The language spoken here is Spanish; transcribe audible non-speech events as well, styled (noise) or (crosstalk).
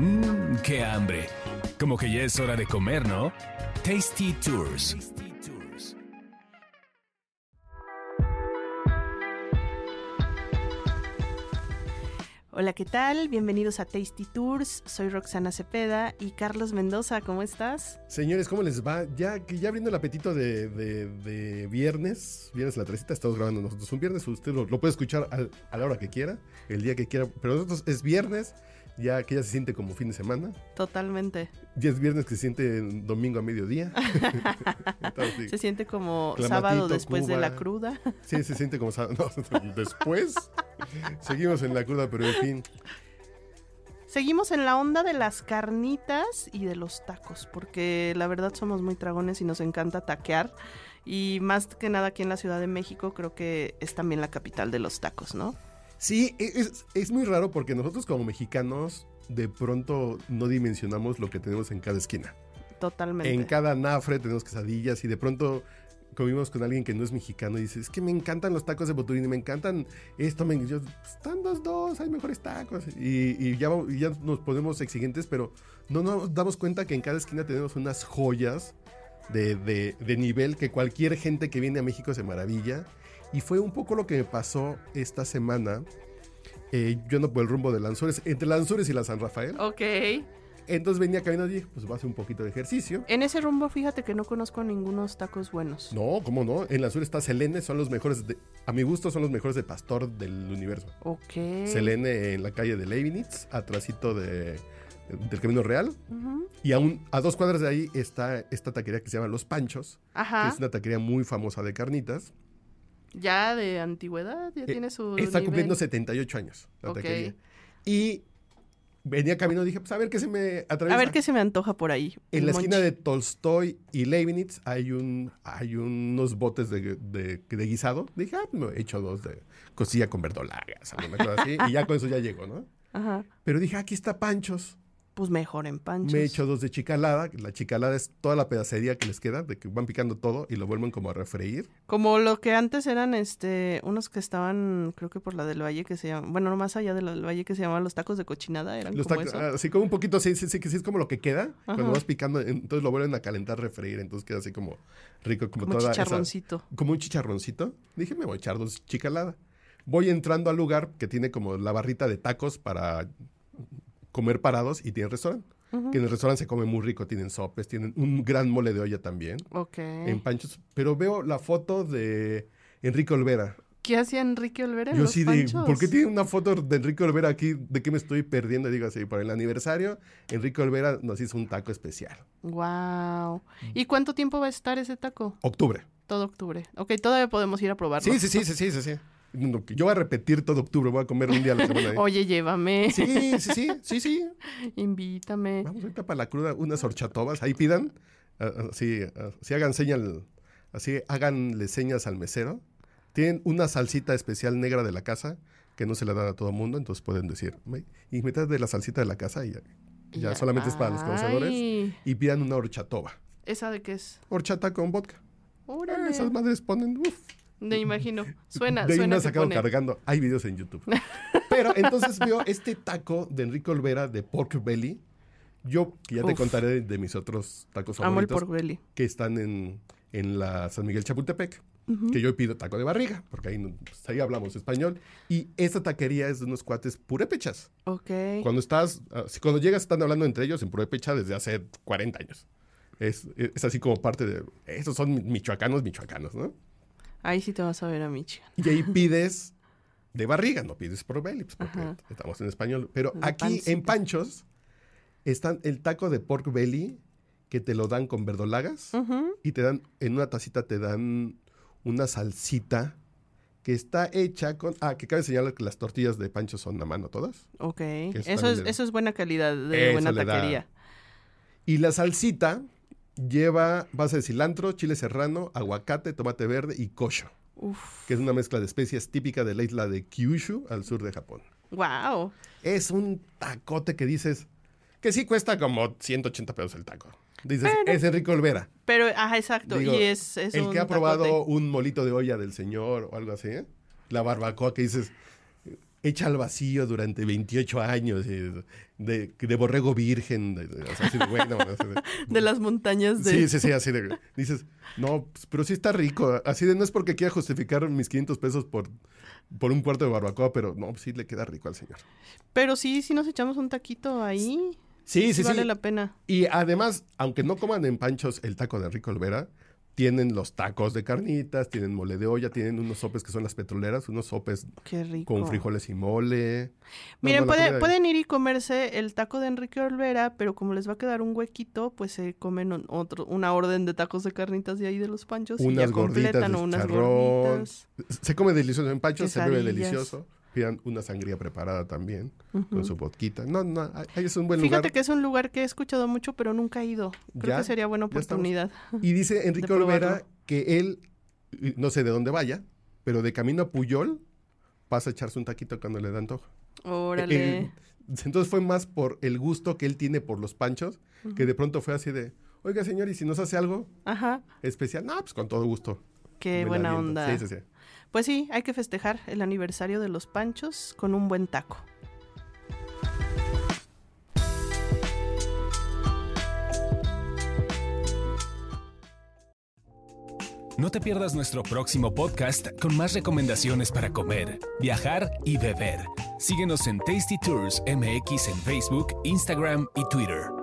Mmm, qué hambre. Como que ya es hora de comer, ¿no? Tasty Tours. Hola, ¿qué tal? Bienvenidos a Tasty Tours. Soy Roxana Cepeda y Carlos Mendoza, ¿cómo estás? Señores, ¿cómo les va? Ya ya abriendo el apetito de, de- de viernes, viernes a la tresita, estamos grabando nosotros un viernes, usted lo, lo puede escuchar al- a la hora que quiera, el día que quiera, pero nosotros es viernes, ya que ya se siente como fin de semana, Totalmente. ya es viernes que se siente domingo a mediodía. (laughs) Entonces, sí. Se siente como sábado después de la cruda. Sí, se siente como sábado. No, (laughs) después seguimos en la cruda, pero en fin. Seguimos en la onda de las carnitas y de los tacos, porque la verdad somos muy dragones y nos encanta taquear. Y más que nada aquí en la Ciudad de México creo que es también la capital de los tacos, ¿no? Sí, e, es, es muy raro porque nosotros como mexicanos de pronto no dimensionamos lo que tenemos en cada esquina. Totalmente. En cada nafre tenemos quesadillas y de pronto comimos con alguien que no es mexicano y dice, es que me encantan los tacos de boturín y me encantan esto, me, yo, "Pues, están dos, dos, hay mejores tacos. Y, y ya, y ya nos ponemos exigentes, pero no nos damos cuenta que en cada esquina tenemos unas joyas de, de- de nivel que cualquier gente que viene a México se maravilla. Y fue un poco lo que me pasó esta semana. Eh, yo ando por el rumbo de Lanzures, entre Lanzures y la San Rafael. Ok. Entonces venía caminando y dije, pues voy a hacer un poquito de ejercicio. En ese rumbo, fíjate que no conozco ningunos tacos buenos. No, ¿cómo no? En la sur está Selene, son los mejores, de- a mi gusto son los mejores de pastor del universo. Ok. Selene en la calle de Leibniz, atrásito de, del Camino Real. Ujú. Y aún a dos cuadras de ahí está esta taquería que se llama Los Panchos, que Ajá. es una taquería muy famosa de carnitas. Ya de antigüedad, ya Eh, tiene su. Está nivel. cumpliendo 78 años la Ok. taquería. Y venía caminando y dije, pues a ver qué se me atraviesa. A ver qué se me antoja por ahí. En la esquina monchi. de Tolstoy y Leibniz hay un hay unos botes de, de- de guisado. Dije, ah, me he hecho dos de costilla con verdolagas, alguna cosa así. y ya con eso ya llego, ¿no? Ajá. Pero dije, aquí está Panchos. Pues mejor en panchos. Me he hecho dos de chicalada. La chicalada es toda la pedacería que les queda, de que van picando todo y lo vuelven como a refreír. Como lo que antes eran este unos que estaban, creo que por la del Valle que se llama, bueno, no más allá de la del Valle que se llamaban los tacos de cochinada, eran Los como eso. ah, así como un poquito, sí, sí, sí, que sí es como lo que queda. Cuando vas picando, entonces lo vuelven a calentar, refreír. Entonces queda así como rico, como, como toda esa- chicharroncito. como un chicharroncito. Dije, me voy a echar dos chicalada. Voy entrando al lugar que tiene como la barrita de tacos para comer parados y tiene restaurante. Que en el restaurante se come muy rico, tienen sopes, tienen un gran mole de olla también Ok. en Panchos. Pero veo la foto de Enrique Olvera. ¿Qué hacía Enrique Olvera en Yo los sí digo, panchos? ¿por qué tiene una foto de Enrique Olvera aquí? ¿De qué me estoy perdiendo? Digo así, por el aniversario, Enrique Olvera nos hizo un taco especial. Wow. ¿Y cuánto tiempo va a estar ese taco? Octubre. Todo octubre. Ok, todavía podemos ir a probarlo. Sí, sí, sí, sí, sí, sí, sí. Yo voy a repetir todo octubre, voy a comer un día a la semana. ahí. (laughs) Oye, llévame. Sí, sí, sí, sí, sí. Invítame. Vamos ahorita para la cruda, unas horchatobas, ahí pidan, ah, ah, así, ah, así hagan señal, así háganle señas al mesero. Tienen una salsita especial negra de la casa que no se la dan a todo mundo, entonces pueden decir, "Me- y metas de la salsita de la casa y ya, ya solamente es para los conocedores. Y pidan una horchatoba, ¿Esa de qué es? horchata con vodka. Órale. esas madres ponen, uf, Me imagino. Suena, de ahí me suena han que sacado pone. cargando. Hay videos en YouTube. Pero entonces veo este taco de Enrique Olvera de pork belly. Yo, que ya te Uf. contaré de, de mis otros tacos Amo el favoritos, pork belly. que están en, en la San Miguel Chapultepec, que yo pido taco de barriga, porque ahí, pues, ahí hablamos español. Y esta taquería es de unos cuates purépechas. Ok. Cuando estás, ah, cuando llegas están hablando entre ellos en purépecha desde hace 40 años. Es, es así como parte de, esos son michoacanos, michoacanos, ¿no? Ahí sí te vas a ver a Michigan. Y ahí pides de barriga, no pides por belly, pues porque Ajá. estamos en español. Pero De aquí pancita. en Panchos están el taco de pork belly que te lo dan con verdolagas y te dan, en una tacita te dan una salsita que está hecha con... Ah, que cabe señalar que las tortillas de Panchos son a mano todas. Ok. eso Eso es, eso buena calidad de buena da. taquería. Y la salsita lleva base de cilantro, chile serrano, aguacate, tomate verde y kosho, Uf. que es una mezcla de especias típica de la isla de Kyushu al sur de Japón. Wow. Es un tacote que dices que sí cuesta como 180 pesos el taco. Dices, Pero- es Enrique Olvera. Pero, ajá, exacto. Digo, y es, es el un que ha probado tacote. un molito de olla del señor o algo así, ¿eh? la barbacoa que dices, hecha al vacío durante 28 años, de, de borrego virgen, de, de- o sea, así de, bueno, (laughs) de- las montañas de... Sí, sí, sí, así de. Dices, no, pues, pero sí está rico. Así de, no es porque quiera justificar mis 500 pesos por, por un cuarto de barbacoa, pero no, sí le queda rico al señor. Pero sí, si nos echamos un taquito ahí, Sí, sí, vale sí. la pena. Y además, aunque no coman en panchos el taco de Enrique Olvera, tienen los tacos de carnitas, tienen mole de olla, tienen unos sopes que son las petroleras, unos sopes con frijoles y mole. Miren, no, puede- pueden ir y comerse el taco de Enrique Olvera, pero como les va a quedar un huequito, pues se comen un- otro, una orden de tacos de carnitas de ahí de los panchos y Unas ya gorditas completan de unas gorditas. Se come delicioso en panchos, se bebe delicioso. Pidan una sangría preparada también, con su vodquita. No, no, ahí es un buen Fíjate lugar. que es un lugar que he escuchado mucho, pero nunca he ido. Creo Ya, que sería buena oportunidad. Y dice (laughs) Enrique Olvera que él, no sé de dónde vaya, pero de camino a Puyol pasa a echarse un taquito cuando le da antojo. Órale. Él- entonces fue más por el gusto que él tiene por los panchos, que de pronto fue así de, oiga señor, ¿y si nos hace algo Ajá. especial? No, pues con todo gusto. Qué buena onda. Sí, sí, sí. Pues sí, hay que festejar el aniversario de los panchos con un buen taco. No te pierdas nuestro próximo podcast con más recomendaciones para comer, viajar y beber. Síguenos en Tasty Tours MX en Facebook, Instagram y Twitter.